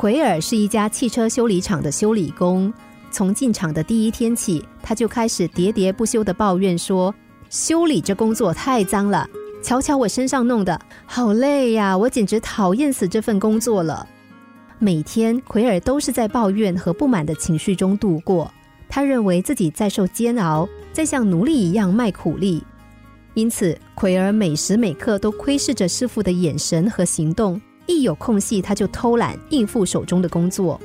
奎尔是一家汽车修理厂的修理工。从进厂的第一天起，他就开始喋喋不休的抱怨说：“修理这工作太脏了，瞧瞧我身上弄的，好累呀！我简直讨厌死这份工作了。”每天，奎尔都是在抱怨和不满的情绪中度过。他认为自己在受煎熬，在像奴隶一样卖苦力。因此，奎尔每时每刻都窥视着师傅的眼神和行动，一有空隙他就偷懒应付手中的工作。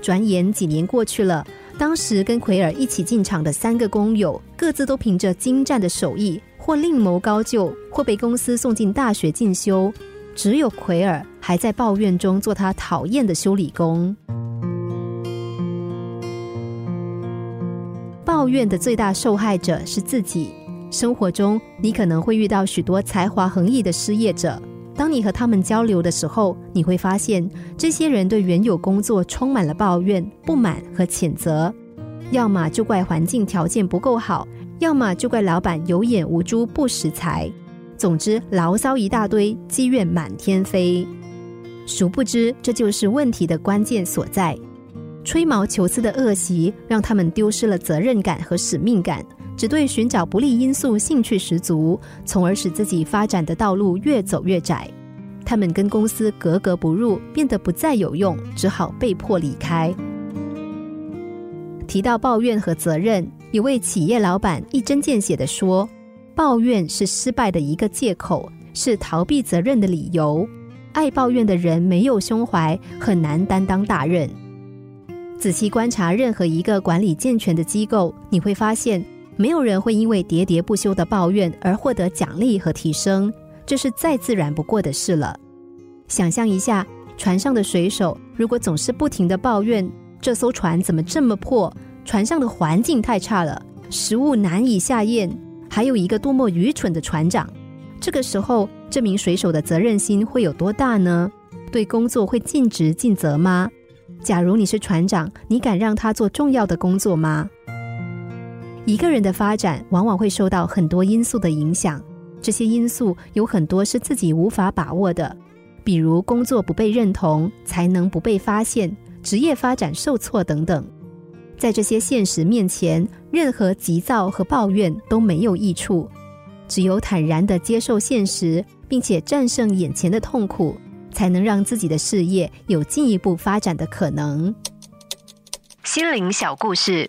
转眼几年过去了，当时跟奎尔一起进厂的三个工友，各自都凭着精湛的手艺，或另谋高就，或被公司送进大学进修。只有奎尔还在抱怨中做他讨厌的修理工。抱怨的最大受害者是自己。生活中，你可能会遇到许多才华横溢的失业者。当你和他们交流的时候，你会发现，这些人对原有工作充满了抱怨、不满和谴责，要么就怪环境条件不够好，要么就怪老板有眼无珠、不识才。总之，牢骚一大堆，积怨满天飞。殊不知，这就是问题的关键所在。吹毛求疵的恶习，让他们丢失了责任感和使命感。只对寻找不利因素兴趣十足，从而使自己发展的道路越走越窄。他们跟公司格格不入，变得不再有用，只好被迫离开。提到抱怨和责任，有位企业老板一针见血的说：“抱怨是失败的一个借口，是逃避责任的理由。爱抱怨的人没有胸怀，很难担当大任。”仔细观察任何一个管理健全的机构，你会发现。没有人会因为喋喋不休的抱怨而获得奖励和提升，这是再自然不过的事了。想象一下，船上的水手如果总是不停的抱怨这艘船怎么这么破，船上的环境太差了，食物难以下咽，还有一个多么愚蠢的船长，这个时候这名水手的责任心会有多大呢？对工作会尽职尽责吗？假如你是船长，你敢让他做重要的工作吗？一个人的发展往往会受到很多因素的影响，这些因素有很多是自己无法把握的，比如工作不被认同、才能不被发现、职业发展受挫等等。在这些现实面前，任何急躁和抱怨都没有益处，只有坦然的接受现实，并且战胜眼前的痛苦，才能让自己的事业有进一步发展的可能。心灵小故事。